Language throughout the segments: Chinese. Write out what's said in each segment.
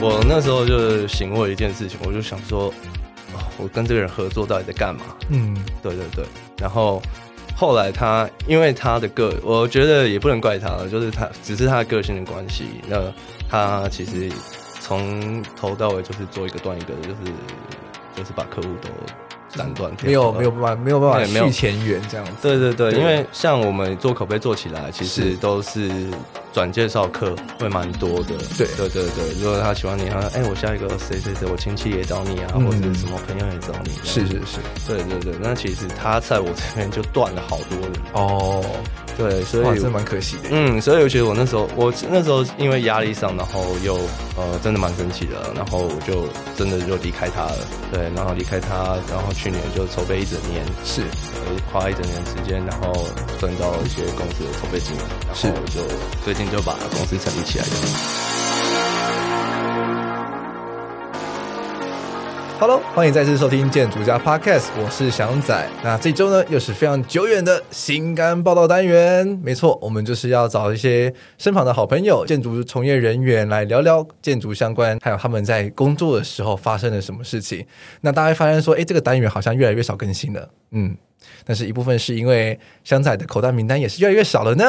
我那时候就醒悟了一件事情，我就想说，哦，我跟这个人合作到底在干嘛？嗯，对对对。然后后来他因为他的个，我觉得也不能怪他了，就是他只是他的个性的关系。那他其实从头到尾就是做一个断一个的，就是就是把客户都。斩断，没有没有办法没有办法续前缘这样子。对对对，因为像我们做口碑做起来，其实都是转介绍客会蛮多的。对对对对，如果他喜欢你，他说哎，我下一个谁谁谁，我亲戚也找你啊，或者什么朋友也找你。是是是，对对对，那其实他在我这边就断了好多人哦。对，所以真蛮可惜的。嗯，所以我觉得我那时候，我那时候因为压力上，然后又呃，真的蛮生气的，然后我就真的就离开他了。对，然后离开他，然后去年就筹备一整年，是花一整年时间，然后赚到一些公司的筹备金额，然后就最你就把公司成立起来了。Hello，欢迎再次收听建筑家 Podcast，我是翔仔。那这周呢，又是非常久远的新肝报道单元。没错，我们就是要找一些身旁的好朋友、建筑从业人员来聊聊建筑相关，还有他们在工作的时候发生了什么事情。那大家发现说，哎，这个单元好像越来越少更新了。嗯，但是一部分是因为翔仔的口袋名单也是越来越少了呢。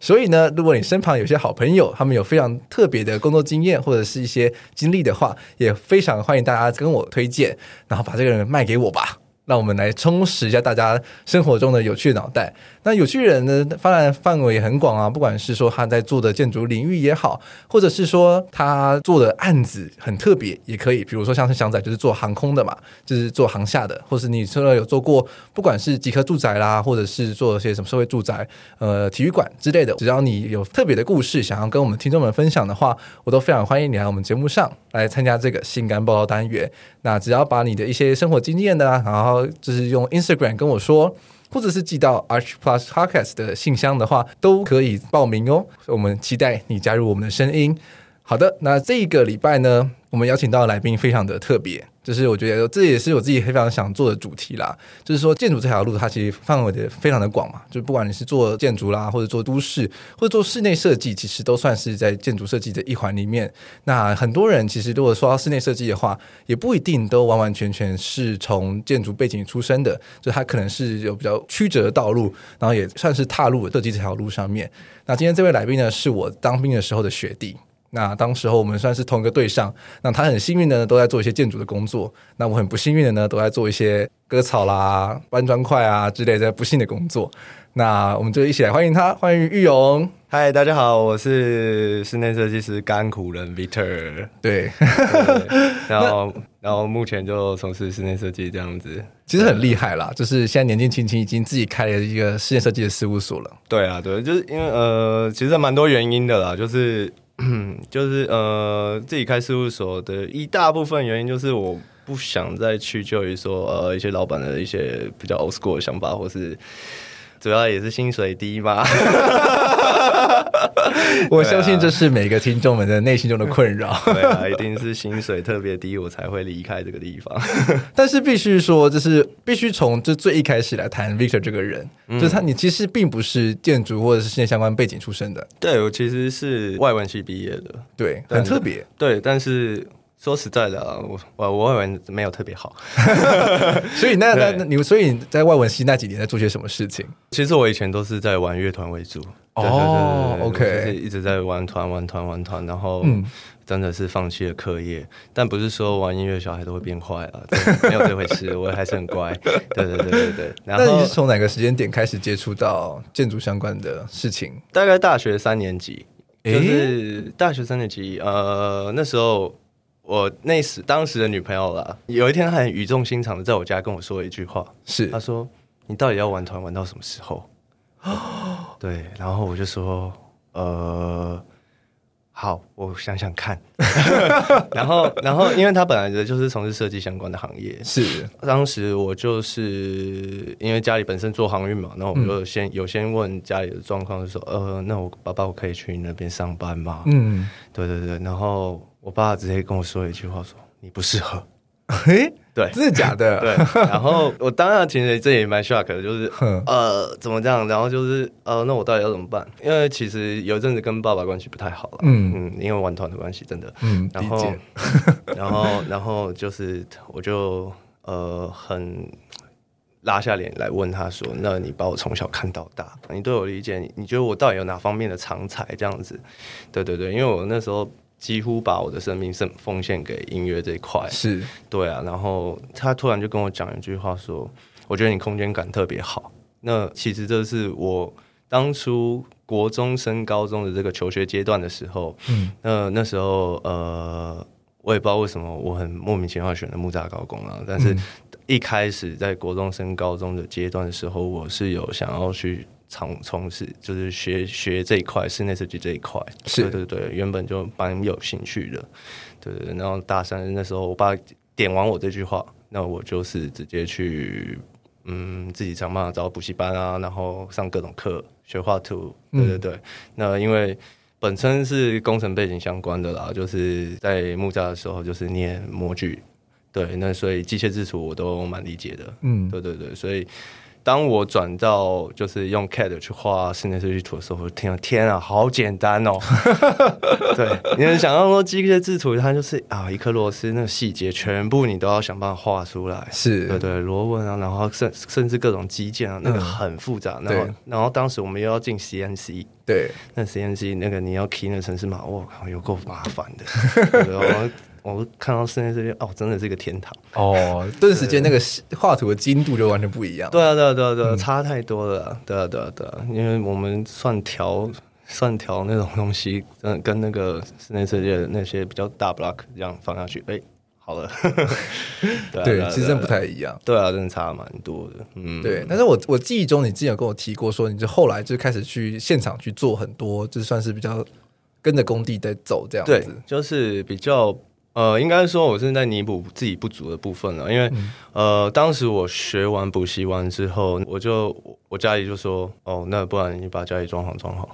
所以呢，如果你身旁有些好朋友，他们有非常特别的工作经验或者是一些经历的话，也非常欢迎大家跟我推荐，然后把这个人卖给我吧。让我们来充实一下大家生活中的有趣脑袋。那有趣人呢，当然范围也很广啊，不管是说他在做的建筑领域也好，或者是说他做的案子很特别，也可以。比如说像是翔仔就是做航空的嘛，就是做航下的，或是你说有做过，不管是集合住宅啦，或者是做一些什么社会住宅、呃体育馆之类的，只要你有特别的故事想要跟我们听众们分享的话，我都非常欢迎你来我们节目上来参加这个性感报道单元。那只要把你的一些生活经验呢，然后就是用 Instagram 跟我说，或者是寄到 Arch Plus Podcast 的信箱的话，都可以报名哦。我们期待你加入我们的声音。好的，那这个礼拜呢，我们邀请到来宾非常的特别。就是我觉得这也是我自己非常想做的主题啦。就是说建筑这条路，它其实范围的非常的广嘛。就不管你是做建筑啦，或者做都市，或者做室内设计，其实都算是在建筑设计的一环里面。那很多人其实如果说到室内设计的话，也不一定都完完全全是从建筑背景出身的。就他可能是有比较曲折的道路，然后也算是踏入设计这条路上面。那今天这位来宾呢，是我当兵的时候的学弟。那当时候我们算是同一个队上，那他很幸运的呢，都在做一些建筑的工作，那我很不幸运的呢，都在做一些割草啦、搬砖块啊之类的不幸的工作。那我们就一起来欢迎他，欢迎玉勇。嗨，大家好，我是室内设计师甘苦人 Victor。对，然后 然后目前就从事室内设计这样子，其实很厉害啦，就是现在年纪轻轻已经自己开了一个室内设计的事务所了。对啊，对，就是因为呃，其实蛮多原因的啦，就是。就是呃，自己开事务所的一大部分原因就是我不想再去就于说呃一些老板的一些比较 old school 的想法，或是主要也是薪水低吧。我相信这是每个听众们的内心中的困扰。对啊，一定是薪水特别低，我才会离开这个地方。但是必须说，就是必须从这最一开始来谈 Victor 这个人，嗯、就是他，你其实并不是建筑或者是室内相关背景出身的。对，我其实是外文系毕业的，对，很特别。对，但是。说实在的啊，我我我外文没有特别好，所以那那那你所以你在外文系那几年在做些什么事情？其实我以前都是在玩乐团为主哦，OK，就是一直在玩团玩团玩团，然后真的是放弃了课业，但不是说玩音乐小孩都会变坏啊，没有这回事，我还是很乖，对对对对对。然后那你是从哪个时间点开始接触到建筑相关的事情？大概大学三年级，就是大学三年级，呃，那时候。我那时当时的女朋友啦，有一天她很语重心长的在我家跟我说了一句话，是她说：“你到底要玩团玩到什么时候？” 对，然后我就说：“呃，好，我想想看。”然后，然后，因为她本来的就是从事设计相关的行业，是当时我就是因为家里本身做航运嘛，然后我就先、嗯、有先问家里的状况，就说：“呃，那我爸爸我可以去你那边上班吗？”嗯，对对对，然后。我爸直接跟我说一句话说：“你不适合。”嘿，对，真的假的？对。然后我当然其实这也蛮 shock 的，就是 呃，怎么这样？然后就是呃，那我到底要怎么办？因为其实有一阵子跟爸爸关系不太好了，嗯嗯，因为玩团的关系，真的，嗯，然后 然后然后就是我就呃很。拉下脸来问他说：“那你把我从小看到大，你对我理解，你觉得我到底有哪方面的长才？这样子，对对对，因为我那时候几乎把我的生命奉奉献给音乐这一块，是对啊。然后他突然就跟我讲一句话说：我觉得你空间感特别好。那其实这是我当初国中升高中的这个求学阶段的时候，嗯，那那时候呃，我也不知道为什么我很莫名其妙选了木栅高工啊，但是。嗯一开始在国中升高中的阶段的时候，我是有想要去从从事，就是学学这一块室内设计这一块，是对对对，原本就蛮有兴趣的，对对。然后大三那时候，我爸点完我这句话，那我就是直接去，嗯，自己想办法找补习班啊，然后上各种课学画图，对对对。嗯、那因为本身是工程背景相关的啦，就是在木栅的时候就是念模具。对，那所以机械制图我都蛮理解的，嗯，对对对，所以当我转到就是用 CAD 去画室内设计图的时候，我听到天啊，好简单哦，对，你能想到说机械制图它就是啊，一颗螺丝那个细节全部你都要想办法画出来，是。对对，螺纹啊，然后甚甚至各种机件啊，那个很复杂，嗯、然后然后当时我们又要进 CNC，对，那 CNC 那个你要 key 那城市码，我靠，有够麻烦的，对哦。我看到室内这边哦，真的是一个天堂哦！顿时间那个画图的精度就完全不一样。对啊，对啊，对啊，对啊，差太多了。对啊，对啊，对啊，因为我们算调、算调那种东西，嗯，跟那个室内设计的那些比较大 block 这样放下去，哎，好了。对，其实真的不太一样。对啊，真的差蛮多的。嗯，对。但是我我记忆中，你之前有跟我提过，说你就后来就开始去现场去做很多，就算是比较跟着工地在走这样子。对，就是比较。呃，应该说我是在弥补自己不足的部分了，因为、嗯、呃，当时我学完补习完之后，我就我家里就说，哦，那不然你把家里装潢装好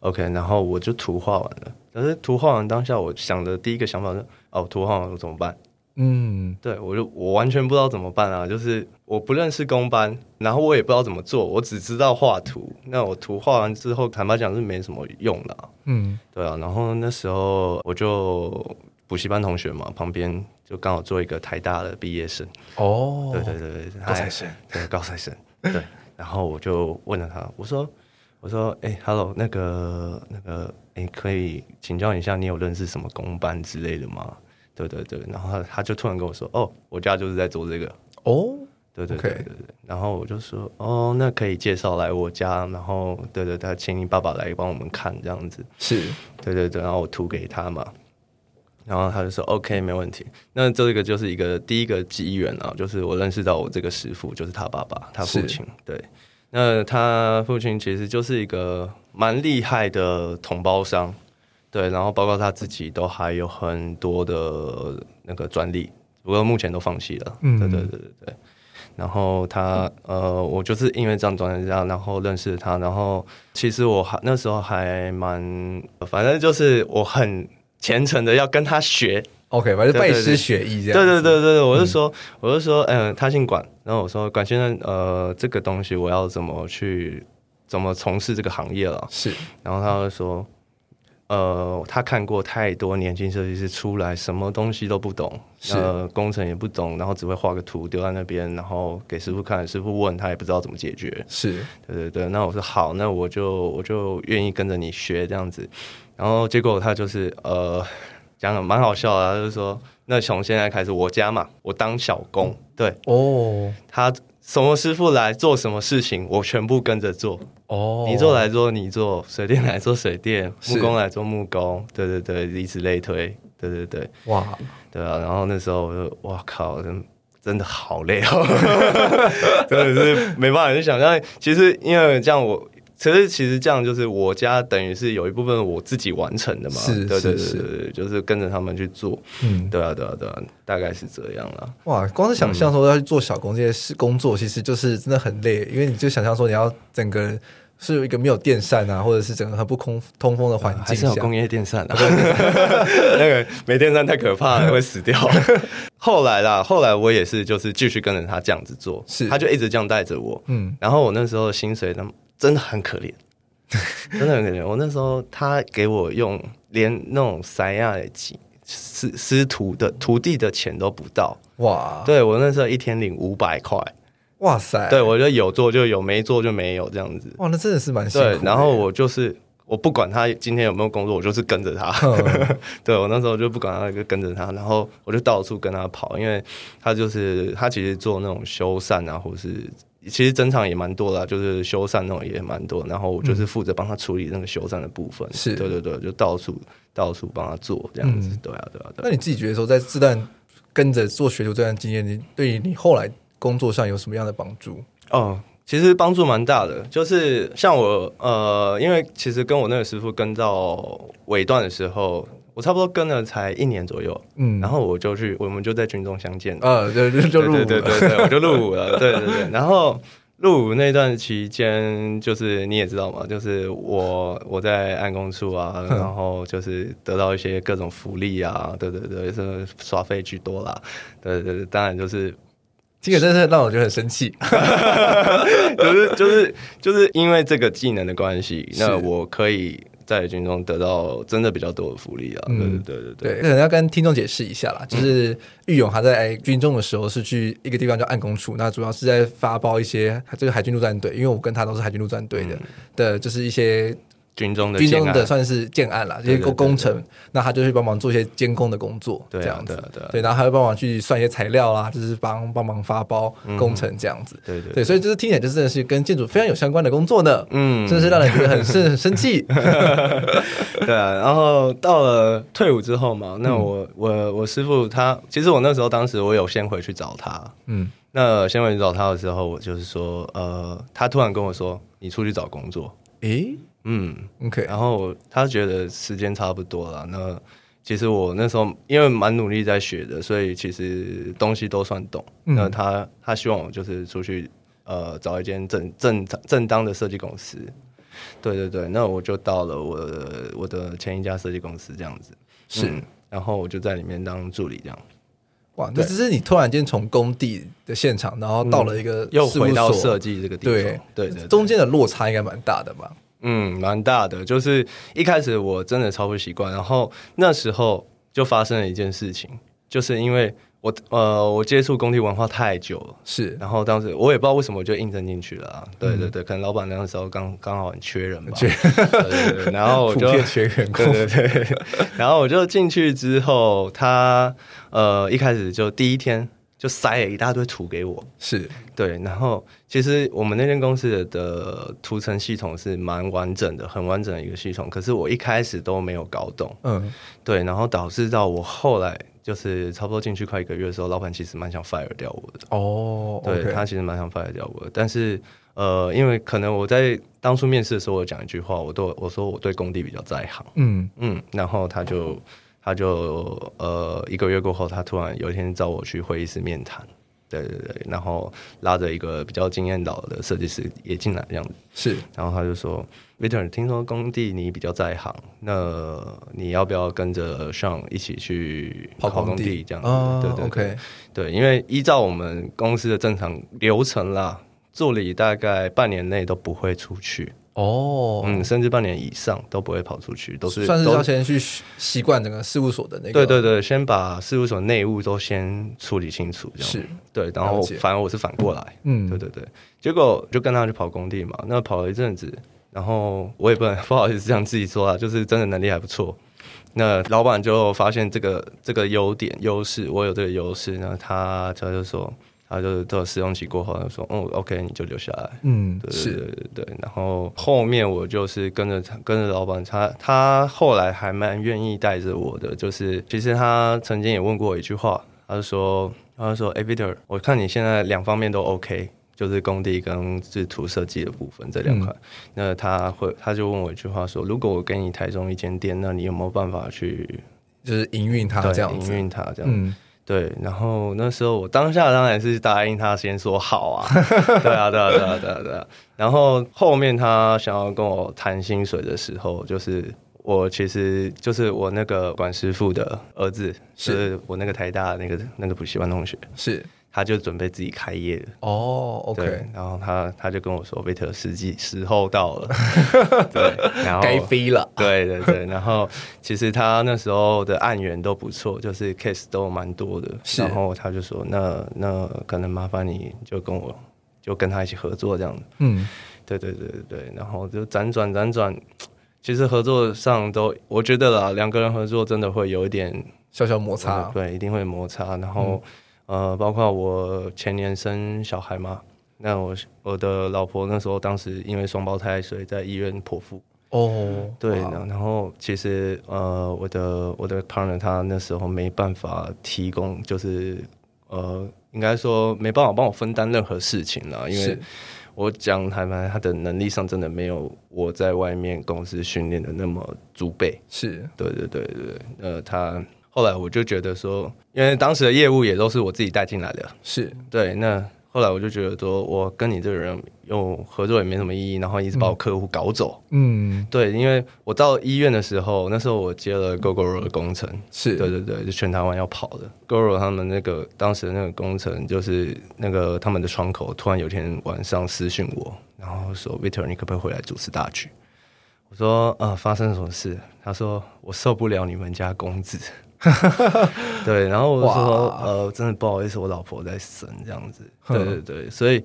，OK，然后我就图画完了。可是图画完当下，我想的第一个想法是，哦，图画完了怎么办？嗯，对，我就我完全不知道怎么办啊，就是我不认识工班，然后我也不知道怎么做，我只知道画图。那我图画完之后，坦白讲是没什么用的啊。嗯，对啊，然后那时候我就。补习班同学嘛，旁边就刚好做一个台大的毕业生哦，对对对对，高材生，对高材生，对。然后我就问了他，我说我说哎、欸、，Hello，那个那个，哎、欸，可以请教一下，你有认识什么公班之类的吗？对对对。然后他他就突然跟我说，哦，我家就是在做这个哦，对对对对对。然后我就说，哦，那可以介绍来我家，然后对对对，请你爸爸来帮我们看这样子，是对对对。然后我图给他嘛。然后他就说：“OK，没问题。”那这个就是一个第一个机缘啊，就是我认识到我这个师傅，就是他爸爸，他父亲。对，那他父亲其实就是一个蛮厉害的同胞商，对，然后包括他自己都还有很多的那个专利，不过目前都放弃了。嗯，对对对对对。然后他呃，我就是因为这样转这样，然后认识他，然后其实我还那时候还蛮，反正就是我很。虔诚的要跟他学，OK，反正拜师学艺这样。对对对对，我就说，嗯、我就说，嗯、呃，他姓管，然后我说，管先生，呃，这个东西我要怎么去，怎么从事这个行业了？是，然后他就说，呃，他看过太多年轻设计师出来，什么东西都不懂，是呃，工程也不懂，然后只会画个图丢在那边，然后给师傅看，师傅问他也不知道怎么解决。是，对对对，那我说好，那我就我就愿意跟着你学这样子。然后结果他就是呃讲的蛮好笑的，他就是说，那从现在开始我家嘛，我当小工，对。哦，他什么师傅来做什么事情，我全部跟着做。哦，你做来做你做，水电来做水电，木工来做木工，对对对，以此类推，对对对，哇，对啊，然后那时候我就哇靠，真真的好累哦，真的是没办法去想象，其实因为这样我。其实，其实这样就是我家等于是有一部分我自己完成的嘛，是，对对对对，就是跟着他们去做，嗯，对啊对啊对啊，大概是这样了。哇，光是想象说要去做小工这些事工作，其实就是真的很累，因为你就想象说你要整个是有一个没有电扇啊，或者是整个很不空通风的环境，还是有工业电扇啊？那个没电扇太可怕了，会死掉。后来啦，后来我也是，就是继续跟着他这样子做，是他就一直这样带着我，嗯，然后我那时候薪水呢，真的很可怜，真的很可怜。我那时候他给我用连那种三亚的几师师徒的徒弟的钱都不到，哇！对我那时候一天领五百块。哇塞！对，我觉得有做就有，没做就没有这样子。哇，那真的是蛮辛苦的。对，然后我就是我不管他今天有没有工作，我就是跟着他。嗯、对，我那时候就不管他，就跟着他，然后我就到处跟他跑，因为他就是他其实做那种修缮啊，或是其实整场也蛮多的，就是修缮那种也蛮多。然后我就是负责帮他处理那个修缮的部分。是、嗯，对对对，就到处到处帮他做这样子。嗯、对啊，对啊，对啊。那你自己觉得说，在这段跟着做学徒这段经验，你对于你后来工作上有什么样的帮助？哦，其实帮助蛮大的。就是像我，呃，因为其实跟我那个师傅跟到尾段的时候，我差不多跟了才一年左右。嗯，然后我就去，我们就在军中相见。呃、哦，对对，就入伍了，对对对对，我就入伍了。对对对，然后入伍那段期间，就是你也知道嘛，就是我我在暗公处啊，然后就是得到一些各种福利啊，对对对，是耍费居多啦。对对对，当然就是。这个真是让我觉得很生气，就是就是就是因为这个技能的关系，那我可以在军中得到真的比较多的福利啊！嗯，对对对对，可能要跟听众解释一下啦，就是玉勇他在军中的时候是去一个地方叫暗工处，那主要是在发包一些这个海军陆战队，因为我跟他都是海军陆战队的的，就是一些。军中的军中的算是建案啦，这些工工程，那他就去帮忙做一些监工的工作，这样子，对，然后还会帮忙去算一些材料啦，就是帮帮忙发包工程这样子，对对对，所以就是听起来就真的是跟建筑非常有相关的工作呢，嗯，真的是让人觉得很是很生气，对啊，然后到了退伍之后嘛，那我我我师傅他，其实我那时候当时我有先回去找他，嗯，那先回去找他的时候，我就是说，呃，他突然跟我说，你出去找工作，诶。嗯，OK，然后他觉得时间差不多了。那其实我那时候因为蛮努力在学的，所以其实东西都算懂。嗯、那他他希望我就是出去呃找一间正正正当的设计公司。对对对，那我就到了我的我的前一家设计公司这样子。是、嗯，然后我就在里面当助理这样。哇，那只是你突然间从工地的现场，然后到了一个、嗯、又回到设计这个地方，对对，中间的落差应该蛮大的吧？嗯，蛮大的。就是一开始我真的超不习惯，然后那时候就发生了一件事情，就是因为我呃，我接触工地文化太久了，是。然后当时我也不知道为什么我就应征进去了啊。对对对，可能老板那个时候刚刚好很缺人吧。缺对对对，然后我就缺员工。对对对。然后我就进去之后，他呃一开始就第一天。就塞了一大堆图给我，是。对，然后其实我们那间公司的图层系统是蛮完整的，很完整的一个系统，可是我一开始都没有搞懂，嗯，对，然后导致到我后来就是差不多进去快一个月的时候，老板其实蛮想 fire 掉我的，哦，对，他其实蛮想 fire 掉我的，但是呃，因为可能我在当初面试的时候，我讲一句话，我都我说我对工地比较在行，嗯。嗯，然后他就。他就呃一个月过后，他突然有一天找我去会议室面谈，对对对，然后拉着一个比较经验老的设计师也进来这样子，是，然后他就说，Victor，听说工地你比较在行，那你要不要跟着 Sean 一起去跑跑工地这样子？哦、对对对，OK，对，因为依照我们公司的正常流程啦，助理大概半年内都不会出去。哦，嗯，甚至半年以上都不会跑出去，都是算是要先去习惯整个事务所的那个。对对对，先把事务所内务都先处理清楚，这样是。对，然后反而我是反过来，嗯，对对对。结果就跟他去跑工地嘛，那跑了一阵子，然后我也不能 不好意思这样自己说啊，就是真的能力还不错。那老板就发现这个这个优点优势，我有这个优势，那他他就说。他就是到试用期过后，他说：“哦，OK，你就留下来。”嗯，对对对对。然后后面我就是跟着跟着老板，他他后来还蛮愿意带着我的。就是其实他曾经也问过我一句话，他就说：“他就说，哎，Victor，我看你现在两方面都 OK，就是工地跟制图设计的部分这两块。嗯、那他会他就问我一句话说：如果我给你台中一间店，那你有没有办法去就是营运它这样子？营运它这样。嗯”对，然后那时候我当下当然是答应他，先说好啊，对啊，对啊，对啊，对啊，对啊。然后后面他想要跟我谈薪水的时候，就是我其实就是我那个管师傅的儿子，是我那个台大那个那个补习班同学，是。他就准备自己开业了。哦，OK，然后他他就跟我说，维特时机时候到了，对，然后该飞了，对对对，然后其实他那时候的案源都不错，就是 case 都蛮多的，然后他就说，那那可能麻烦你就跟我就跟他一起合作这样。子，嗯，对对对对对，然后就辗转辗转，其实合作上都我觉得啦，两个人合作真的会有一点小小摩擦，对，一定会摩擦，然后。呃，包括我前年生小孩嘛，那我我的老婆那时候当时因为双胞胎，所以在医院剖腹。哦，对，然后其实呃，我的我的 partner 他那时候没办法提供，就是呃，应该说没办法帮我分担任何事情了，因为我讲台湾他的能力上真的没有我在外面公司训练的那么足备。是对对对对，呃，他。后来我就觉得说，因为当时的业务也都是我自己带进来的，是对。那后来我就觉得说，我跟你这个人又合作也没什么意义，然后一直把我客户搞走。嗯，对，因为我到医院的时候，那时候我接了 Gogoro 的工程，是对对对，就全台湾要跑的 Gogoro 他们那个当时的那个工程，就是那个他们的窗口突然有天晚上私讯我，然后说 Victor，你可不可以回来主持大局？我说呃，发生什么事？他说我受不了你们家公子。对，然后我说，呃，真的不好意思，我老婆在生这样子。对对对，所以，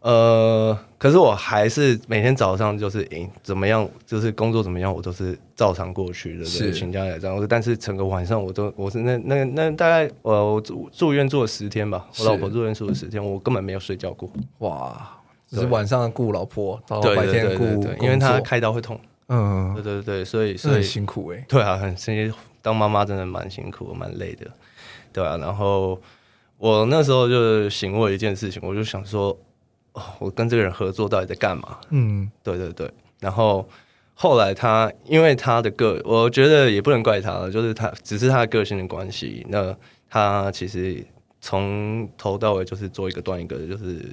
呃，可是我还是每天早上就是，诶，怎么样，就是工作怎么样，我都是照常过去的，对，请假来这样。但是整个晚上我都，我是那那那大概，呃，我住住院住了十天吧，我老婆住院住了十天，我根本没有睡觉过。哇，就是晚上顾老婆，然后白天顾，因为她开刀会痛。嗯，对对对，所以所以很辛苦哎。对啊，很辛苦。当妈妈真的蛮辛苦，蛮累的，对啊。然后我那时候就醒悟一件事情，我就想说，哦，我跟这个人合作到底在干嘛？嗯，对对对。然后后来他，因为他的个，我觉得也不能怪他了，就是他只是他的个性的关系。那他其实从头到尾就是做一个断一个，就是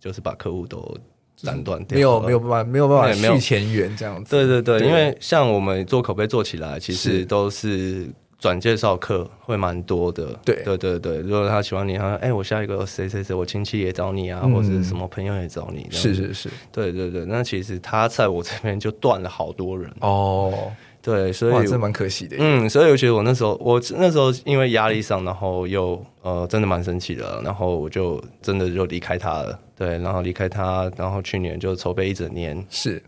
就是把客户都。斩断掉，没有没有办法没有办法续前缘这样子。对对对，对，因为像我们做口碑做起来，其实都是转介绍客会蛮多的。对对对对，如果他喜欢你，他说：“哎，我下一个谁谁谁，我亲戚也找你啊，嗯、或者什么朋友也找你。”是是是，对对对，那其实他在我这边就断了好多人哦。对，所以这蛮可惜的。嗯，所以我觉得我那时候，我那时候因为压力上，然后又呃，真的蛮生气的，然后我就真的就离开他了。对，然后离开他，然后去年就筹备一整年，是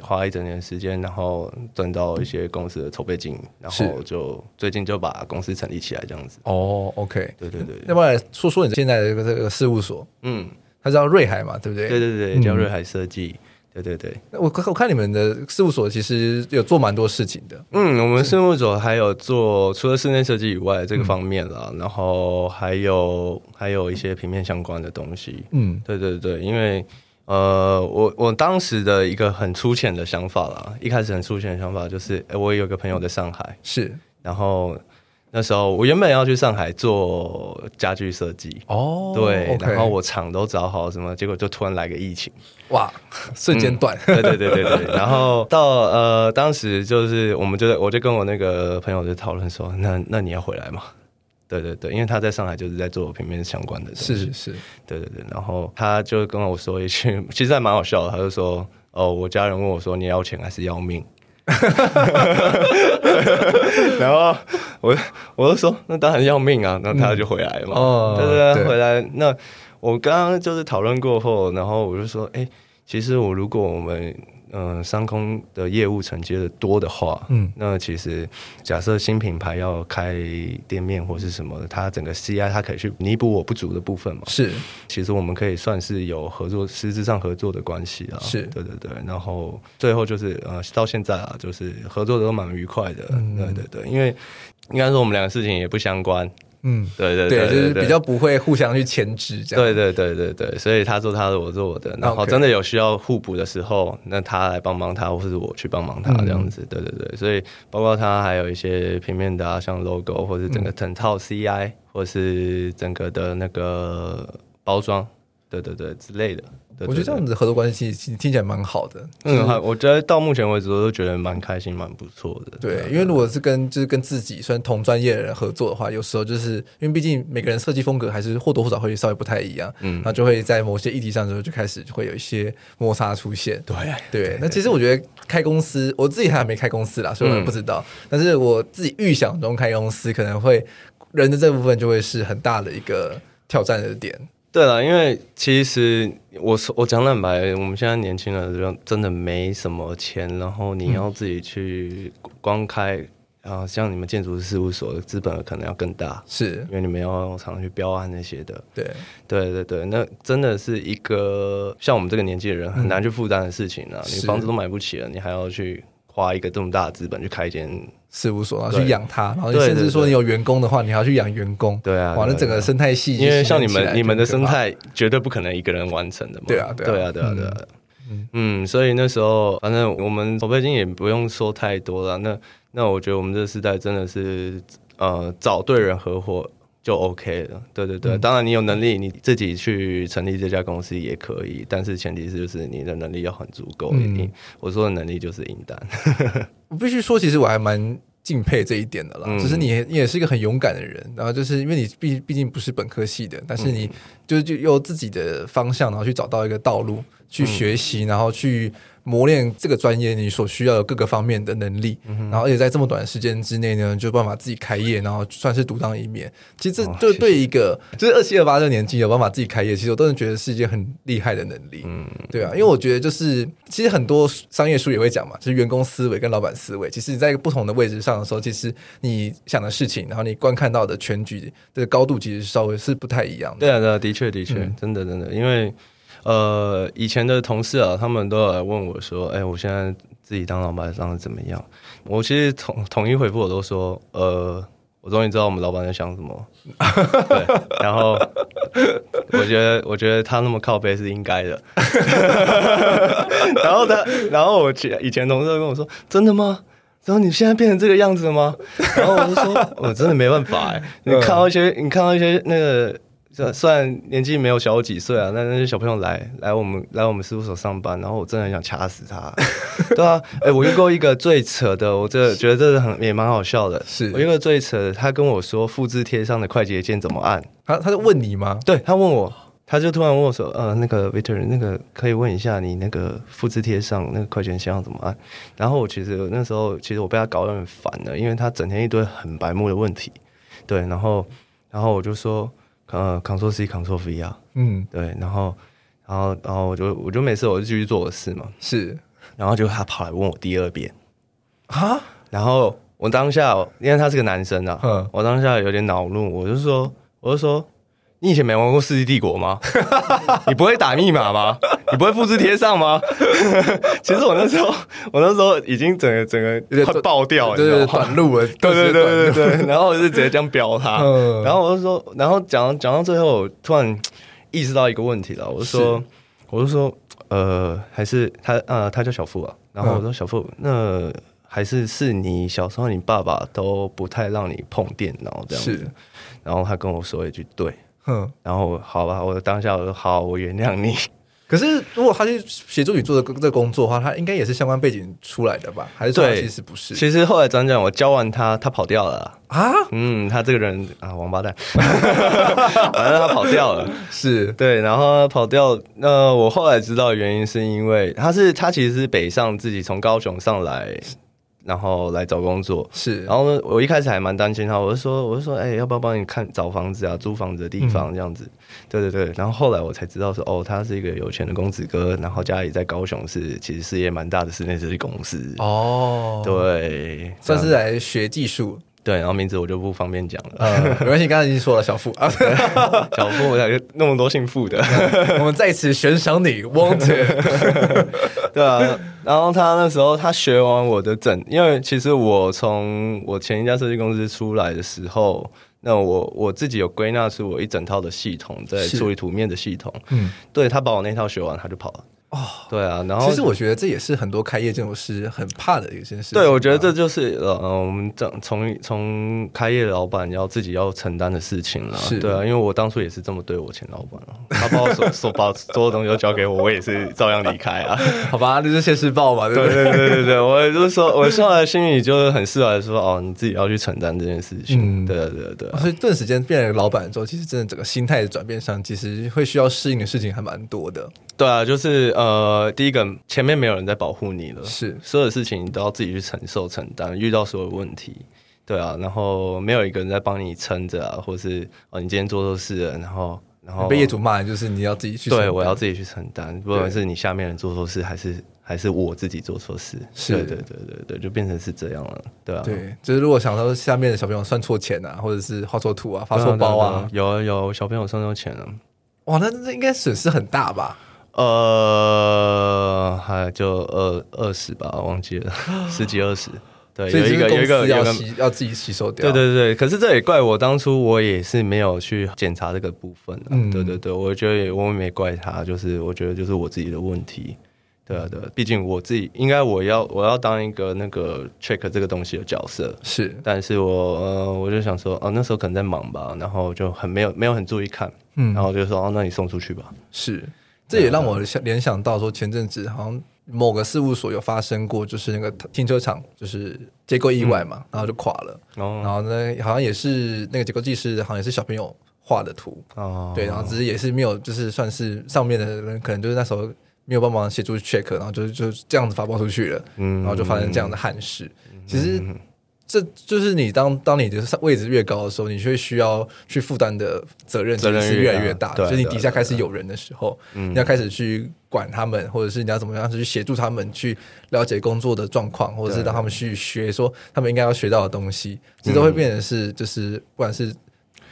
花一整年时间，然后赚到一些公司的筹备金，然后就最近就把公司成立起来这样子。哦，OK，对对对。要不然说说你现在的这个这个事务所？嗯，他叫瑞海嘛，对不对？对对对，叫瑞海设计。对对对，我我看你们的事务所其实有做蛮多事情的。嗯，我们事务所还有做除了室内设计以外这个方面啦，嗯、然后还有还有一些平面相关的东西。嗯，对对对，因为呃，我我当时的一个很粗浅的想法啦，一开始很粗浅的想法就是，诶我有个朋友在上海，是，然后。那时候我原本要去上海做家具设计哦，对.然后我厂都找好什么，结果就突然来个疫情，哇，瞬间断，嗯，对对对对对。然后到呃，当时就是我们就我就跟我那个朋友就讨论说，那那你要回来吗？对对对，因为他在上海就是在做平面相关的东西，是是是，对对对。然后他就跟我说一句，其实还蛮好笑的，他就说哦，我家人问我说，你要钱还是要命？然后我我就说，那当然要命啊！那他就回来了嘛，嗯、对对对，对回来。那我刚刚就是讨论过后，然后我就说，哎，其实我如果我们。嗯、呃，商空的业务承接的多的话，嗯，那其实假设新品牌要开店面或是什么，它整个 CI 它可以去弥补我不足的部分嘛。是，其实我们可以算是有合作，实质上合作的关系啊。是，对对对。然后最后就是呃，到现在啊，就是合作的都蛮愉快的。嗯，对对对，因为应该说我们两个事情也不相关。嗯，对对对，就是比较不会互相去牵制这样。对对对对对，所以他做他的，我做我的，然后真的有需要互补的时候，那他来帮帮他，或是我去帮忙他这样子。对对对，所以包括他还有一些平面的啊，像 logo 或是整个整套 CI，或是整个的那个包装，对对对之类的。对对对，我觉得这样子合作关系听起来蛮好的。嗯，我觉得到目前为止我都觉得蛮开心、蛮不错的。对，因为如果是跟就是跟自己算同专业的人合作的话，有时候就是因为毕竟每个人设计风格还是或多或少会稍微不太一样，嗯，那就会在某些议题上之后就开始会有一些摩擦出现。对对，那其实我觉得开公司，我自己还没开公司啦，所以我也不知道。嗯，但是我自己预想中开公司可能会人的这部分就会是很大的一个挑战的点。对了，因为其实我说我讲坦白，我们现在年轻人真的没什么钱，然后你要自己去光开，然啊、像你们建筑师事务所的资本可能要更大，是因为你们要常常去标案那些的。对对对对，那真的是一个像我们这个年纪的人很难去负担的事情啊！嗯、你房子都买不起了，你还要去花一个这么大的资本去开一间。事务所，然后去养它，然后甚至说你有员工的话，你还要去养员工。对啊，哇，那整个生态系，因为像你们，你们的生态绝对不可能一个人完成的嘛。对啊，对啊，对啊，对啊。嗯，所以那时候，反正我们筹备金也不用说太多了。那那我觉得我们这个时代真的是，呃，找对人合伙。就 OK 了，对对对，嗯、当然你有能力，你自己去成立这家公司也可以，但是前提是就是你的能力要很足够。嗯，我说的能力就是应单。我必须说，其实我还蛮敬佩这一点的啦，嗯、就是你你也是一个很勇敢的人，然后就是因为你毕毕竟不是本科系的，但是你就就有自己的方向，然后去找到一个道路去学习，嗯、然后去。磨练这个专业，你所需要的各个方面的能力，嗯、然后而且在这么短的时间之内呢，就有办法自己开业，然后算是独当一面。其实这就对一个、就是二七二八这个年纪有办法自己开业，其实我都是觉得是一件很厉害的能力。嗯，对啊，因为我觉得就是其实很多商业书也会讲嘛，就是员工思维跟老板思维。其实你在一个不同的位置上的时候，其实你想的事情，然后你观看到的全局的高度，其实稍微是不太一样的。对啊，对啊，的确，的确，嗯、真的，真的，因为。呃，以前的同事啊，他们都有来问我说：“哎、我现在自己当老板当的怎么样？”我其实统统一回复我都说：“呃，我终于知道我们老板在想什么。” 对，然后我觉得，我觉得他那么靠背是应该的。然后他，然后我前以前同事跟我说：“真的吗？然后你现在变成这个样子了吗？”然后我就说：“我真的没办法哎、你看到一些，你看到一些那个。”这虽然年纪没有小我几岁啊，但那些小朋友来来我们来我们事务所上班，然后我真的很想掐死他，对啊，哎、欸，我遇过一个最扯的，我这觉得这是很也蛮好笑的，是我遇过最扯的，他跟我说复制贴上的快捷键怎么按，他他就问你吗？对，他问我，他就突然问我说，呃，那个 Victor，那个可以问一下你那个复制贴上那个快捷键要怎么按？然后我其实那时候其实我被他搞得很烦的，因为他整天一堆很白目的问题，对，然后然后我就说。呃，Ctrl C，Ctrl V 啊，嗯，对，然后，然后，然后我就我就每次我就继续做我的事嘛，是，然后就他跑来问我第二遍，啊，然后我当下因为他是个男生啊，嗯，我当下有点恼怒，我就说，我就说。你以前没玩过《世纪帝国》吗？你不会打密码吗？你不会复制贴上吗？其实我那时候，我那时候已经整个整个快爆掉了，就是短路了。对对对对对，然后我就直接这样飙他，然后我就说，然后讲讲到最后，突然意识到一个问题了。我就说，我就说，呃，还是他呃，他叫小付啊。然后我说，小付，那还是是你小时候你爸爸都不太让你碰电脑这样子。然后他跟我说一句，对。嗯，然后好吧，我当下我说好，我原谅你。可是如果他去协助你做的这个工作的话，他应该也是相关背景出来的吧？还是说其实不是？其实后来讲讲，我教完他，他跑掉了啊。嗯，他这个人啊，王八蛋，反正他跑掉了。是对，然后跑掉。那我后来知道原因是因为他是他其实是北上自己从高雄上来。然后来找工作是，然后呢，我一开始还蛮担心他，我就说，我就说，哎、欸，要不要帮你看找房子啊，租房子的地方这样子？嗯、对对对。然后后来我才知道说，哦，他是一个有钱的公子哥，然后家里在高雄市其实事业蛮大的室内设计公司哦，对，算是来学技术。对，然后名字我就不方便讲了。嗯，没关系，刚才已经说了小付啊，小付，我想那么多姓付的，我们在此悬赏你，Wanted。对啊，然后他那时候他学完我的整，因为其实我从我前一家设计公司出来的时候，那我我自己有归纳出我一整套的系统，在处理图面的系统。嗯，对，他把我那套学完，他就跑了。哦，对啊，然后其实我觉得这也是很多开业建筑师很怕的一件事情。对，我觉得这就是呃，我们整从从开业老板要自己要承担的事情了。是，对啊，因为我当初也是这么对我前老板，他把我所所 把所有东西都交给我，我也是照样离开啊。好吧，就是现世报嘛，对不对？对对对对，我就是说，我上来心里就是很释怀，说哦，你自己要去承担这件事情。嗯，对对对。所以顿时间变成老板之后，其实真的整个心态的转变上，其实会需要适应的事情还蛮多的。对啊，就是呃，第一个前面没有人在保护你了，是。所有的事情你都要自己去承受承担，遇到所有问题，对啊，然后没有一个人在帮你撑着啊，或是哦，你今天做错事了，然后然后被业主骂，就是你要自己去承担，对，我要自己去承担，不管是你下面人做错事，还是还是我自己做错事，是。对对对对对，就变成是这样了，对啊，对，就是如果想到下面的小朋友算错钱啊，或者是画错图啊，发错包啊，有有小朋友算错钱了，哇，那那应该损失很大吧？呃，还就二二十吧，忘记了 十几二十。对，有一个有一个要吸要自己吸收掉。对对对，可是这也怪我当初我也是没有去检查这个部分的。嗯，对对对，我觉得我也没怪他，就是我觉得就是我自己的问题。对啊对，毕竟我自己应该我要我要当一个那个 check 这个东西的角色是，但是我呃我就想说哦那时候可能在忙吧，然后就很没有没有很注意看，嗯，然后就说哦那你送出去吧，是。这也让我想联想到说，前阵子好像某个事务所有发生过，就是那个停车场就是结构意外嘛，嗯、然后就垮了。哦、然后呢，好像也是那个结构技师，好像也是小朋友画的图。哦，对，然后只是也是没有，就是算是上面的人可能就是那时候没有帮忙协助 check，然后就就这样子发包出去了。嗯，然后就发生这样的憾事。嗯、其实。这就是你当当你的位置越高的时候，你就会需要去负担的责任责任是越来越大。就是你底下开始有人的时候，你要开始去管他们，或者是你要怎么样去协助他们去了解工作的状况，或者是让他们去学说他们应该要学到的东西，这都会变成是就是不管是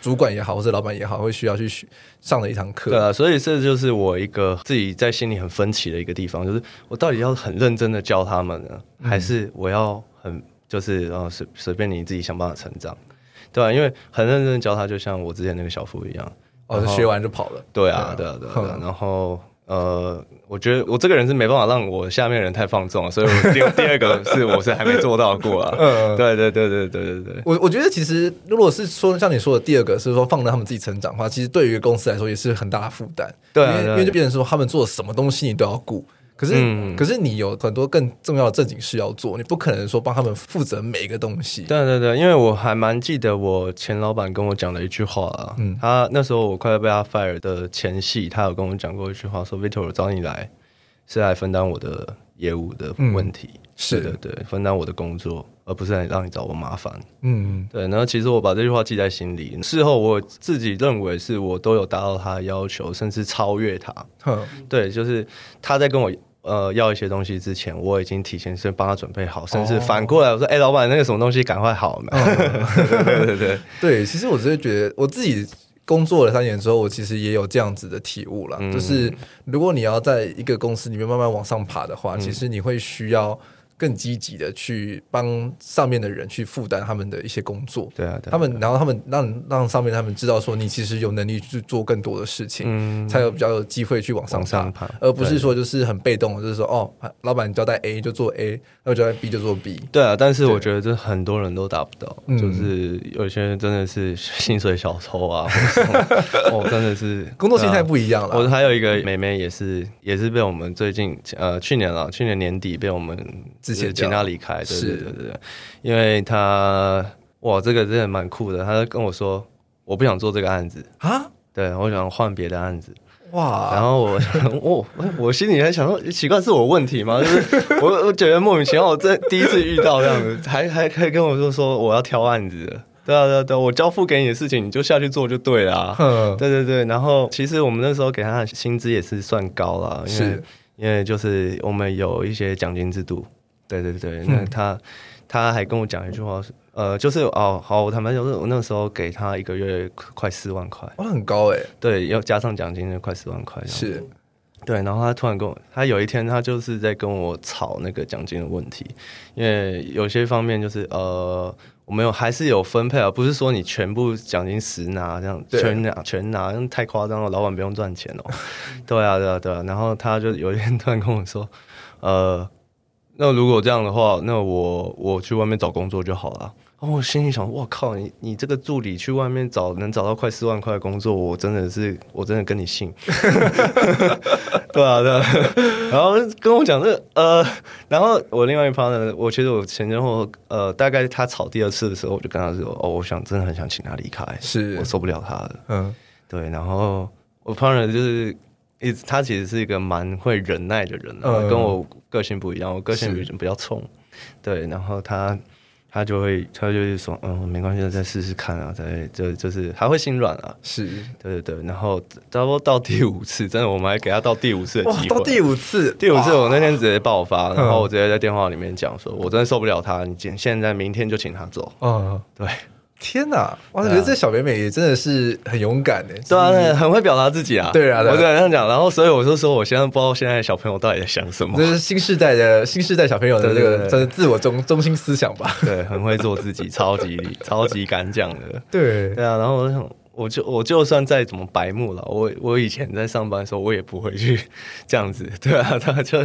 主管也好，或者老板也好，会需要去学上的一堂课。对啊，所以这就是我一个自己在心里很分歧的一个地方，就是我到底要很认真的教他们呢，还是我要很。就是然后随随便你自己想办法成长，对啊，因为很认真教他，就像我之前那个小夫一样，哦，学完就跑了。对啊，对啊，对啊。然后呃，我觉得我这个人是没办法让我下面人太放纵，所以我第 第二个是我是还没做到过啊。嗯，对对对对对对对。我我觉得其实如果是说像你说的第二个是说放着他们自己成长的话，其实对于公司来说也是很大的负担。对，因为就变成说他们做什么东西你都要顾。可是，嗯、可是你有很多更重要的正经事要做，你不可能说帮他们负责每一个东西。对对对，因为我还蛮记得我前老板跟我讲的一句话啊，嗯，他那时候我快要被他 fire 的前戏，他有跟我讲过一句话，说 Victor 我找你来是来分担我的业务的问题，嗯、是的，对，分担我的工作，而不是来让你找我麻烦。嗯，对。然后其实我把这句话记在心里，事后我自己认为是我都有达到他的要求，甚至超越他。呵对，就是他在跟我。呃，要一些东西之前，我已经提前先帮他准备好，甚至反过来我说：“哎、老板，那个什么东西赶快好。哦”对对对对 对，其实我真的觉得，我自己工作了三年之后，我其实也有这样子的体悟了，嗯、就是如果你要在一个公司里面慢慢往上爬的话，嗯、其实你会需要。更积极的去帮上面的人去负担他们的一些工作，对啊，他们然后他们让让上面他们知道说你其实有能力去做更多的事情，嗯，才有比较有机会去往上爬，而不是说就是很被动，就是说哦，老板交代 A 就做 A，那交代 B 就做 B，对啊，但是我觉得这很多人都达不到，就是有些人真的是薪水小偷啊，哦，真的是工作心态不一样了。我还有一个妹妹也是也是被我们最近呃去年了，去年年底被我们。是请他离开，对对对对，是因为他哇，这个真的蛮酷的。他跟我说，我不想做这个案子啊，对，我想换别的案子哇。然后我 我我心里还想说，奇怪，是我问题吗？就是我我觉得莫名其妙，我这第一次遇到这样子，还还可以跟我说说我要挑案子，对啊对啊对，我交付给你的事情你就下去做就对了，嗯，对对对。然后其实我们那时候给他的薪资也是算高了，因为因为就是我们有一些奖金制度。对对对，那他、嗯、他还跟我讲一句话，呃，就是哦，好，我坦白讲，我那时候给他一个月快四万块，哇，很高哎，对，要加上奖金就快四万块，是，对，然后他突然跟我，他有一天他就是在跟我吵那个奖金的问题，因为有些方面就是呃。我们有还是有分配啊，不是说你全部奖金实拿这样，全拿全拿，太夸张了，老板不用赚钱哦。对啊，对啊，对啊。然后他就有一天突然跟我说，呃，那如果这样的话，那我我去外面找工作就好了。然后我心里想，我靠，你你这个助理去外面找能找到快四万块的工作，我真的是，我真的跟你姓。对啊，对啊。然后跟我讲这个，呃，然后我另外一方呢，我其实我前前后后，呃，大概他吵第二次的时候，我就跟他说，哦，我想真的很想请他离开，是我受不了他了。嗯，对。然后我旁人就是，一直他其实是一个蛮会忍耐的人，嗯，跟我个性不一样，我个性比较比较冲。对，然后他。他就会，他就会说，嗯，没关系，再试试看啊，再就就是还会心软啊，是对对对，然后差不多到第五次，真的，我们还给他到第五次的机会，到第五次，第五次，我那天直接爆发，然后我直接在电话里面讲说，我真的受不了他，你现现在明天就请他走，嗯，对。天呐！我觉得这小美美也真的是很勇敢的，对啊，很会表达自己啊。对啊，我这样讲，然后所以我就说，我现在不知道现在小朋友到底在想什么。这是新时代的新时代小朋友的这个这自我中中心思想吧？对，很会做自己，超级超级敢讲的。对对啊，然后我就想，我就我就算再怎么白目了，我我以前在上班的时候，我也不会去这样子。对啊，他就。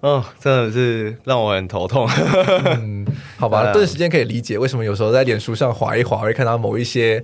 哦，真的是让我很头痛。嗯，好吧，顿时间可以理解为什么有时候在脸书上划一划，会看到某一些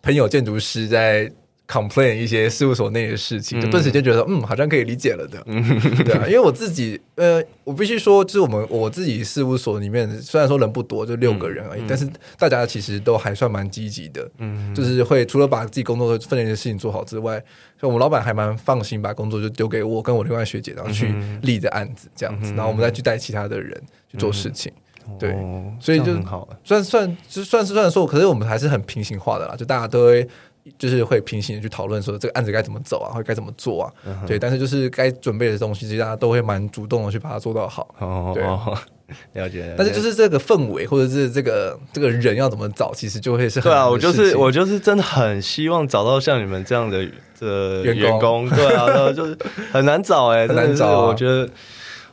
朋友建筑师在 complain 一些事务所内的事情，就顿时就觉得嗯，好像可以理解了的。嗯，对啊，因为我自己呃，我必须说，就是我们我自己事务所里面，虽然说人不多，就六个人而已，但是大家其实都还算蛮积极的。嗯，就是会除了把自己工作的分内的事情做好之外，就我们老板还蛮放心，把工作就丢给我跟我另外学姐，然后去立着案子这样子，然后我们再去带其他的人去做事情。对，所以就很好，算算就算是算说，可是我们还是很平行化的啦，就大家都会。就是会平行的去讨论说这个案子该怎么走啊，或该怎么做啊，嗯、对。但是就是该准备的东西，其实大家都会蛮主动的去把它做到好。哦，对，了解。了解，但是就是这个氛围，或者是这个这个人要怎么找，其实就会是很对啊。我就是我就是真的很希望找到像你们这样的这员工，对啊，就是很难找哎、欸，很难找、啊。我觉得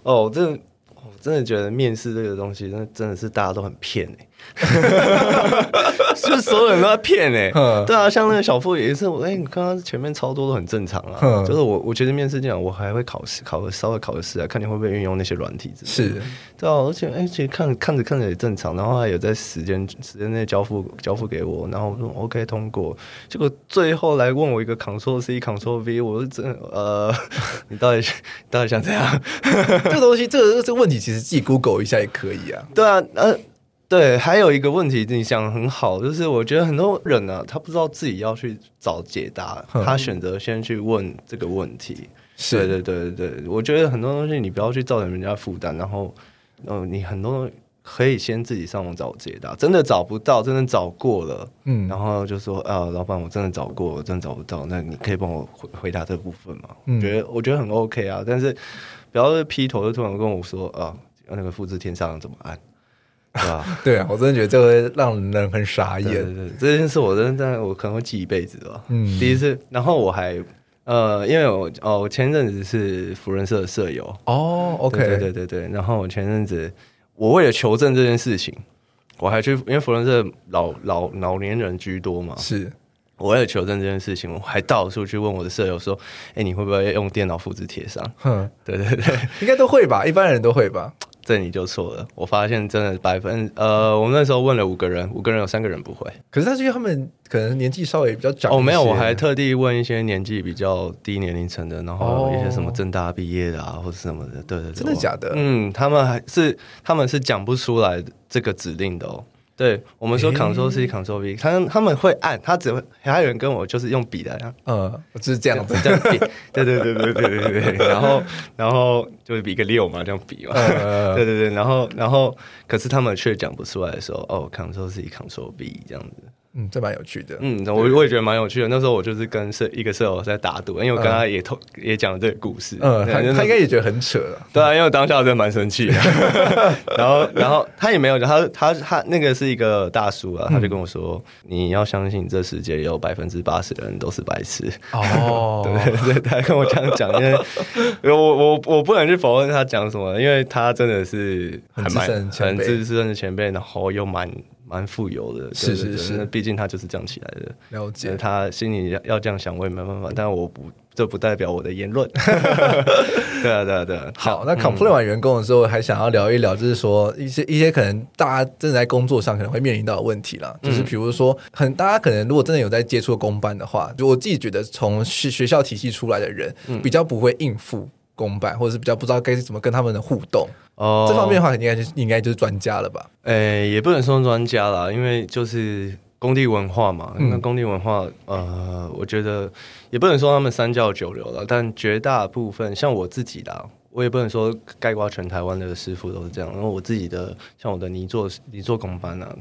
哦，这我真的觉得面试这个东西，那真的是大家都很骗哎、欸。就是所有人都在骗哎、欸，对啊，像那个小付也是，我哎，你刚刚前面操作都很正常啊。呵就是我，我觉得面试这样，我还会考试，考个稍微考个试啊，看你会不会运用那些软体。是，对啊，而且哎，其实看看着看着也正常，然后还有在时间时间内交付交付给我，然后我说 OK 通过，结果最后来问我一个 Ctrl C Ctrl V，我是真的呃，你到底你到底想怎样？这个东西，这个这个问题，其实自己 Google 一下也可以啊。对啊，呃。对，还有一个问题，你想很好，就是我觉得很多人呢、啊，他不知道自己要去找解答，嗯、他选择先去问这个问题。是对对对对对，我觉得很多东西你不要去造成人家负担，然后，嗯，你很多可以先自己上网找解答，真的找不到，真的找过了，嗯，然后就说啊，老板，我真的找过，我真的找不到，那你可以帮我回回答这部分吗？嗯、我觉得我觉得很 OK 啊，但是不要是劈头就突然跟我说啊，那个复制天上怎么按？对啊，对啊，我真的觉得这会让人很傻眼。对，对，对，这件事我真的，我可能会记一辈子吧。嗯，第一次，然后我还呃，因为我哦，我前阵子是福人社的舍友哦，OK，对对对对，然后我前阵子我为了求证这件事情，我还去，因为福人社老老老年人居多嘛，是我为了求证这件事情，我还到处去问我的舍友说，哎，你会不会用电脑复制贴上？哼，对对对，应该都会吧，一般人都会吧。这你就错了。我发现真的百分呃，我们那时候问了五个人，五个人有三个人不会。可是他是因为他们可能年纪稍微比较长。哦，没有，我还特地问一些年纪比较低年龄层的，然后一些什么正大毕业的啊，或者什么的。对对对，真的假的？嗯，他们还是他们是讲不出来这个指令的哦。对，我们说 Ctrl C Ctrl V，他他们会按，他只会还有人跟我就是用笔的，嗯，就是这样子。这样比，对对对对对对对，然后然后就是比个六嘛，这样比嘛，对对对，然后然后可是他们却讲不出来的时候，哦，Ctrl C Ctrl V 这样子。嗯，这蛮有趣的。嗯，我我也觉得蛮有趣的。那时候我就是跟舍一个舍友在打赌，因为我跟他也同也讲了这个故事。嗯，他应该也觉得很扯。对啊，因为当下真的蛮生气的。然后，然后他也没有讲，他他他那个是一个大叔啊，他就跟我说：“你要相信这世界有百分之八十的人都是白痴。”哦，对对对，他跟我这样讲，因为我我我不能去否认他讲什么，因为他真的是很蛮很资深的前辈，然后又蛮。蛮富有的，是是是，那毕竟他就是这样起来的。了解，他心里要要这样想，我也没办法。但我不，这不代表我的言论。对啊，对啊，对啊。好，那 complain 完员工的时候，还想要聊一聊，就是说一些一些可能大家真的在工作上可能会面临到的问题啦。就是比如说，很大家可能如果真的有在接触公班的话，就我自己觉得，从学学校体系出来的人，比较不会应付公班，或者是比较不知道该怎么跟他们的互动。哦，这方面的话，应该就是应该就是专家了吧？诶、欸，也不能说专家啦，因为就是工地文化嘛。那、嗯、工地文化，呃，我觉得也不能说他们三教九流了，但绝大部分像我自己的，我也不能说概括全台湾的师傅都是这样。因为我自己的，像我的泥做泥做工班啊，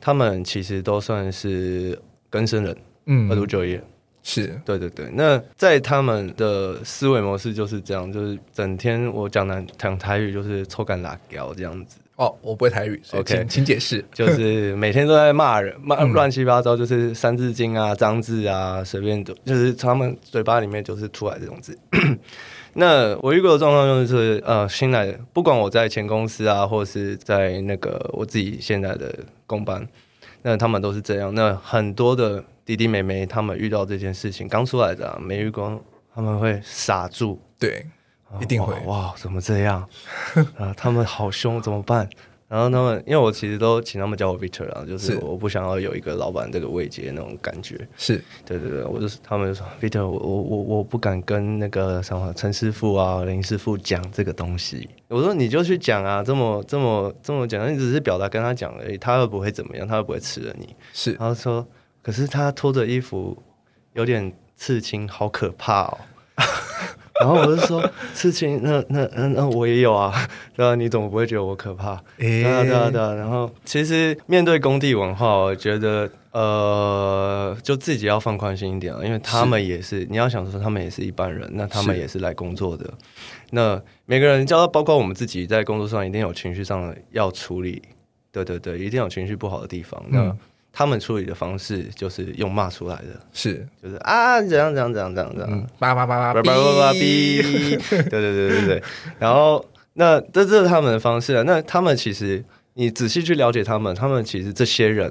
他们其实都算是更生人，嗯，二度就业。是对对对，那在他们的思维模式就是这样，就是整天我讲南讲台语就是臭干辣椒这样子。哦，我不会台语，OK，请，请解释。就是每天都在骂人，骂乱七八糟，就是三字经啊、脏字啊，随便都就是他们嘴巴里面就是出来这种字。那我遇过的状况就是，呃，新来的，不管我在前公司啊，或是在那个我自己现在的公班，那他们都是这样。那很多的。弟弟妹妹他们遇到这件事情，刚出来的、啊、没遇过，他们会傻住，对，一定会哇，哇，怎么这样 啊？他们好凶，怎么办？然后他们，因为我其实都请他们叫我 Victor 啊，就是我不想要有一个老板这个位阶那种感觉，是对对对，我就是他们就说 Victor，我我我我不敢跟那个什么陈师傅啊、林师傅讲这个东西。我说你就去讲啊，这么这么这么简单，你只是表达跟他讲而已，他又不会怎么样，他又不会吃了你。是，然后说。可是他脱着衣服，有点刺青，好可怕哦。然后我就说，刺青，那那那那我也有啊，对啊，你怎么不会觉得我可怕？欸、对啊对啊对啊。然后其实面对工地文化，我觉得呃，就自己要放宽心一点啊，因为他们也是，是你要想说他们也是一般人，那他们也是来工作的。那每个人，叫包括我们自己在工作上，一定有情绪上的要处理。对对对，一定有情绪不好的地方。那、嗯他们处理的方式就是用骂出来的，是就是啊，怎样怎样怎样怎样怎样，叭叭叭叭叭叭叭哔，对对对对对。然后那这这是他们的方式啊。那他们其实你仔细去了解他们，他们其实这些人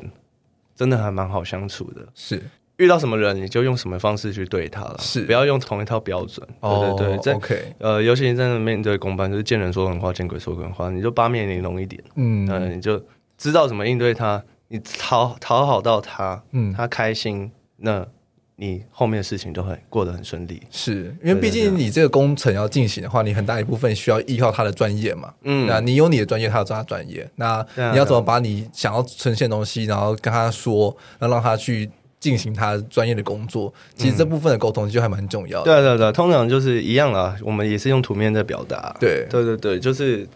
真的还蛮好相处的。是遇到什么人你就用什么方式去对他了，是不要用同一套标准。对对对，在 OK 呃，尤其你在面对公班，就是见人说人话，见鬼说鬼话，你就八面玲珑一点，嗯嗯，你就知道怎么应对他。你讨讨好到他，嗯，他开心，那你后面的事情就会过得很顺利。是因为毕竟你这个工程要进行的话，你很大一部分需要依靠他的专业嘛。嗯，那你有你的专业，他有他的专业。那你要怎么把你想要呈现的东西，然后跟他说，然后让他去进行他专业的工作？其实这部分的沟通就还蛮重要的。对对对，通常就是一样啊，我们也是用图面在表达。对对对对，就是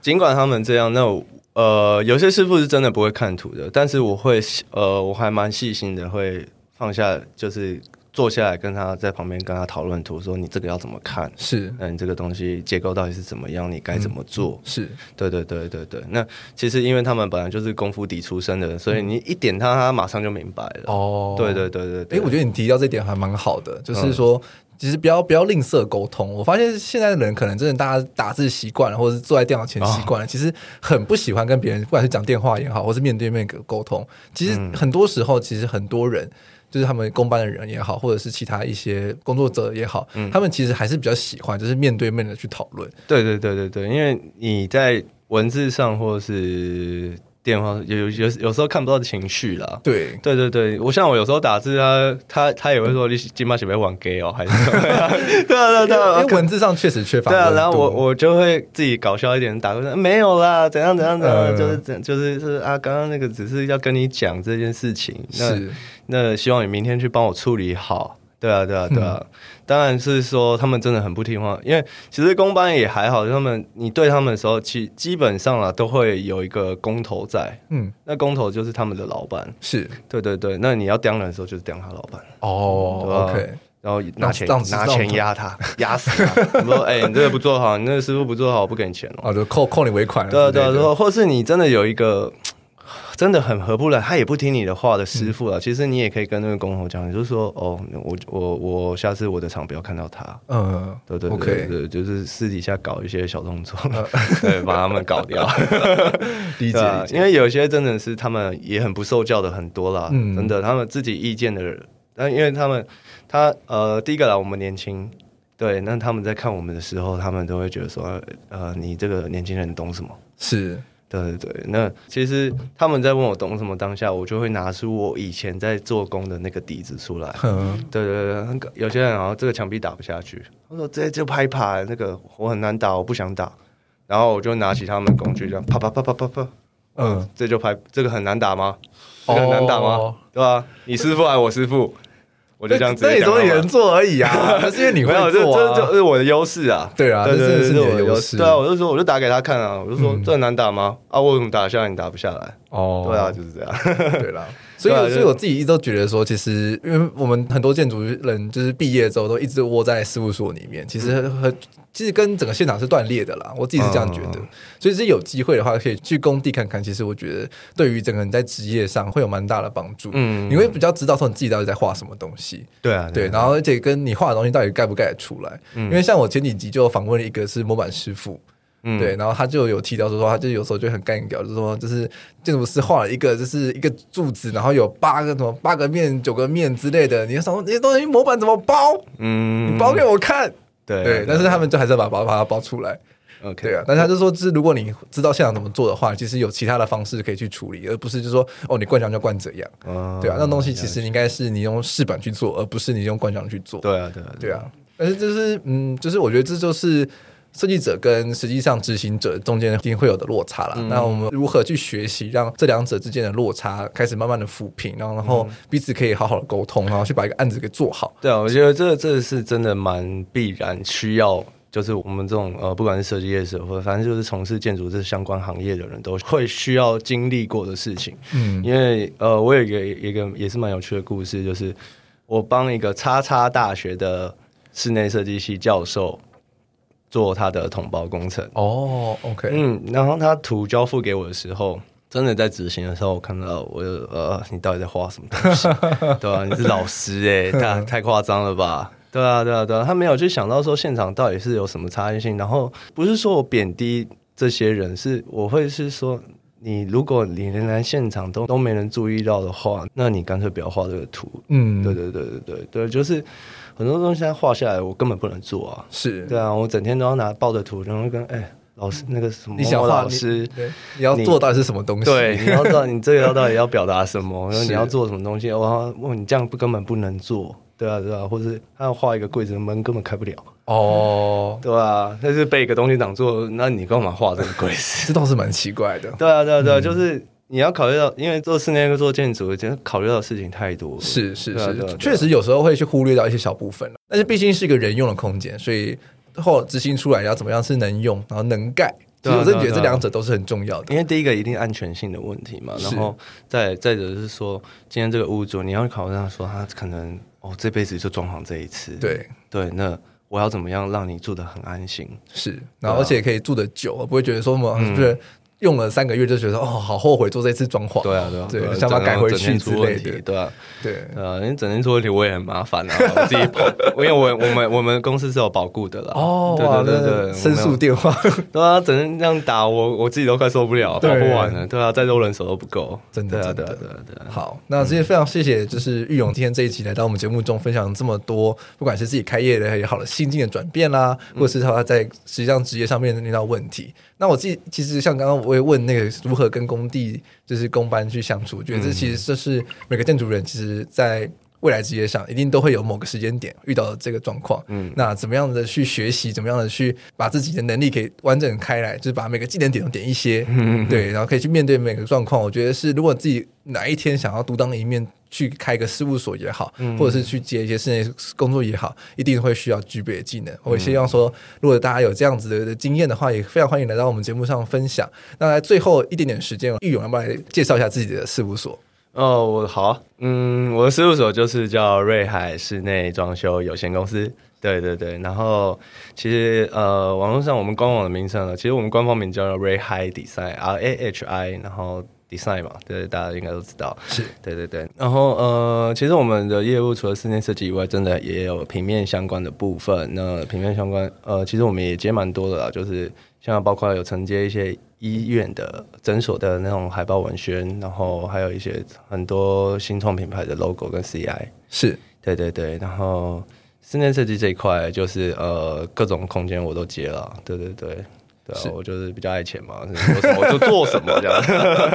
尽管他们这样，那我。呃，有些师傅是真的不会看图的，但是我会，呃，我还蛮细心的，会放下，就是坐下来跟他在旁边跟他讨论图，说你这个要怎么看？是，那你这个东西结构到底是怎么样？你该怎么做？嗯、是对对对对对。那其实因为他们本来就是功夫底出身的，所以你一点他，他马上就明白了。哦，对对对对对。哎、欸，我觉得你提到这点还蛮好的，就是说。嗯其实不要不要吝啬沟通。我发现现在的人可能真的大家打字习惯了，或者是坐在电脑前习惯了，哦、其实很不喜欢跟别人，不管是讲电话也好，或是面对面沟通。其实很多时候，其实很多人就是他们公班的人也好，或者是其他一些工作者也好，嗯、他们其实还是比较喜欢就是面对面的去讨论。对对对对对，因为你在文字上或是。电话有有有有时候看不到的情绪啦，对。对对对，我像我有时候打字啊，他他也会说你今晚准备玩 gay 哦，还是对啊对啊对啊，因为文字上确实缺乏。对啊，然后我我就会自己搞笑一点打过去，没有啦，怎样怎样怎样，就是怎就是是啊，刚刚那个只是要跟你讲这件事情，那那希望你明天去帮我处理好。对啊，对啊，对啊，当然是说他们真的很不听话，因为其实工班也还好，他们你对他们的时候，其基本上啊都会有一个工头在，嗯，那工头就是他们的老板，是。对对对，那你要刁人的时候就是刁他老板，哦，OK，然后拿钱拿钱压他，压死他，说 哎，你这个不做好，你那个师傅不做好，我不给你钱哦，就扣扣你尾款，对对对或是你真的有一个。真的很合不来，他也不听你的话的师傅啊。嗯、其实你也可以跟那个工头讲，你就说哦，我我我下次我的场不要看到他。嗯，对对对对就是私底下搞一些小动作，嗯、对，把他们搞掉。理解，因为有些真的是他们也很不受教的很多啦，嗯、真的，他们自己意见的人，但因为他们他呃，第一个啦，我们年轻，对，那他们在看我们的时候，他们都会觉得说，呃，你这个年轻人懂什么？是。对对对，那其实他们在问我懂什么当下，我就会拿出我以前在做工的那个底子出来。嗯，对对对，有些人然后这个墙壁打不下去，他说这就拍拍那个我很难打，我不想打，然后我就拿起他们的工具这样啪啪啪啪啪啪，嗯，这就拍这个很难打吗？这个很难打吗？哦、对吧？你师傅还是我师傅？我就这样子，那你说你能做而已啊，那是因为你会做啊，这这是我的优势啊，对啊，对对对，这是我的优势，对啊，我就说我就打给他看啊，我就说这很难打吗？啊，我怎么打下来，你打不下来？哦，对啊，就是这样，对啦。所以，所以我自己一直都觉得说，其实因为我们很多建筑人就是毕业之后都一直窝在事务所里面，其实很其实跟整个现场是断裂的啦。我自己是这样觉得。所以，是有机会的话，可以去工地看看。其实我觉得，对于整个人在职业上会有蛮大的帮助。嗯，你会比较知道说你自己到底在画什么东西。对啊，对。然后，而且跟你画的东西到底盖不盖得出来？因为像我前几集就访问了一个是模板师傅。嗯，对，然后他就有提到说，说他就有时候就很干掉，就是说，就是建筑师画了一个，就是一个柱子，然后有八个什么八个面、九个面之类的，你说那些东西模板怎么包？嗯，你包给我看。对对，但是他们就还是要把把把它包出来。OK，对啊，但是他就说，就是如果你知道现场怎么做的话，其实有其他的方式可以去处理，而不是就说哦，你灌墙就灌这样。哦，对啊，那东西其实应该是你用饰板去做，而不是你用灌墙去做。对啊，对啊，对啊。但是就是嗯，就是我觉得这就是。设计者跟实际上执行者中间一定会有的落差了。嗯、那我们如何去学习，让这两者之间的落差开始慢慢的抚平，然后然后彼此可以好好的沟通，然后去把一个案子给做好。对啊，我觉得这这是真的蛮必然需要，就是我们这种呃，不管是设计业者或者反正就是从事建筑这相关行业的人都会需要经历过的事情。嗯，因为呃，我有一个一个也是蛮有趣的故事，就是我帮一个叉叉大学的室内设计系教授。做他的统包工程哦、oh,，OK，嗯，然后他图交付给我的时候，真的在执行的时候，我看到我就呃，你到底在画什么东西？对啊，你是老师哎、欸，太 太夸张了吧？对啊，对啊，对啊，他没有去想到说现场到底是有什么差异性，然后不是说我贬低这些人，是我会是说，你如果你连来现场都都没人注意到的话，那你干脆不要画这个图。嗯，对对对对对对，就是。很多东西它画下来，我根本不能做啊！是对啊，我整天都要拿抱着图，然后跟哎、欸、老师那个什么，你想画老师你，你要做到底是什么东西？对，你要知道你这个要到底要表达什么？然后你要做什么东西？我问你这样不根本不能做，对啊对啊，或者他要画一个柜子的门根本开不了哦，对啊，那是被一个东西挡住，那你干嘛画这个柜子？这倒是蛮奇怪的。对啊对啊对啊，嗯、就是。你要考虑到，因为做室内跟做建筑，真的考虑到的事情太多了。是是是，确实有时候会去忽略到一些小部分了。但是毕竟是一个人用的空间，所以后执行出来要怎么样是能用，然后能盖。其实我真的觉得这两者都是很重要的。因为第一个一定安全性的问题嘛，然后再再者是说，今天这个屋主你要考虑到说他可能哦这辈子就装潢这一次。对对，那我要怎么样让你住得很安心？是，然后而且可以住得久，不会觉得说什么是不是？用了三个月就觉得哦，好后悔做这次装潢。对啊，对啊，对，想把它改回去之类的。对啊，对，呃，因为整天出问题我也很麻烦啊，我自己跑，因为我我们我们公司是有保固的啦。哦，对对对对，申诉电话。对啊，整天这样打我，我自己都快受不了，跑不完了。对啊，再多人手都不够，真的，对对对对。好，那今天非常谢谢，就是玉勇今天这一期来到我们节目中分享这么多，不管是自己开业的也好了心境的转变啦，或者是他在实际上职业上面遇到问题。那我自己其实像刚刚我也问那个如何跟工地就是工班去相处，我觉得这其实这是每个建筑人其实在未来职业上一定都会有某个时间点遇到这个状况。嗯，那怎么样的去学习，怎么样的去把自己的能力给完整开来，就是把每个技能点都点一些，嗯，对，然后可以去面对每个状况。我觉得是如果自己哪一天想要独当一面。去开个事务所也好，或者是去接一些室内工作也好，一定会需要具备的技能。我也希望说，如果大家有这样子的经验的话，也非常欢迎来到我们节目上分享。那在最后一点点时间，玉勇要不要来介绍一下自己的事务所？哦，我好，嗯，我的事务所就是叫瑞海室内装修有限公司。对对对，然后其实呃，网络上我们官网的名称呢，其实我们官方名叫 Ray Hi Design，R A H I，然后。design 嘛，对，大家应该都知道。是对对对。然后呃，其实我们的业务除了室内设计以外，真的也有平面相关的部分。那平面相关，呃，其实我们也接蛮多的啦，就是像包括有承接一些医院的诊所的那种海报文宣，然后还有一些很多新创品牌的 logo 跟 CI。是对对对。然后室内设计这一块，就是呃各种空间我都接了。对对对。对啊，我就是比较爱钱嘛，什么我就做什么这样。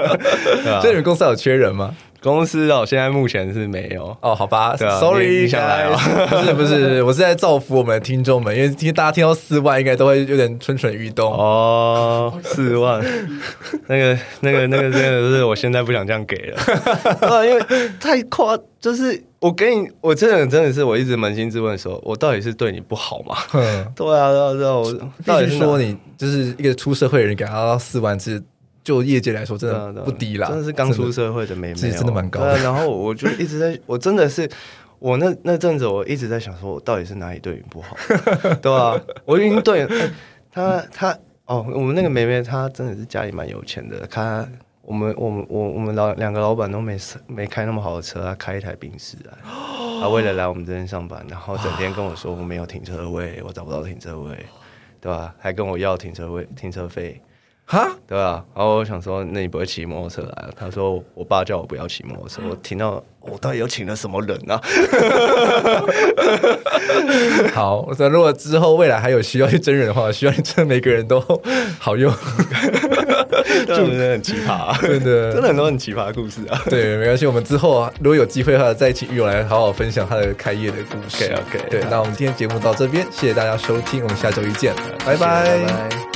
所以你们公司有缺人吗？公司哦，现在目前是没有哦。好吧，，Sorry，想来哦。不是不是，我是在造福我们的听众们，因为听大家听到四万，应该都会有点蠢蠢欲动哦。四万，那个那个那个真的是我现在不想这样给了，啊，因为太夸，就是。我给你，我真的真的是，我一直扪心自问说，我到底是对你不好吗？嗯、对啊，对啊，对啊，我必须说你就是一个出社会的人，给他四万字，就业界来说真的不低啦，真的是刚出社会的妹妹，真的蛮高的。然后我就一直在，我真的是，我那那阵子我一直在想，说我到底是哪里对你不好？对啊，我已经对、欸、他他哦，我们那个妹妹她真的是家里蛮有钱的，她。我们我们我我们老两个老板都没没开那么好的车，她开一台宾士来，她为了来我们这边上班，然后整天跟我说我没有停车位，我找不到停车位，对吧？还跟我要停车位停车费，哈，对吧？然后我想说，那你不会骑摩托车来了？他说我爸叫我不要骑摩托车，我听到我到底又请了什么人啊？好，我说如果之后未来还有需要去真人的话，希望你真的每个人都好用。真的很奇葩，啊，真的真的很多很奇葩的故事啊。对，没关系，我们之后啊，如果有机会的话，再请玉友来好好分享他的开业的故事。OK OK，对，那我们今天节目到这边，谢谢大家收听，我们下周一见，拜拜。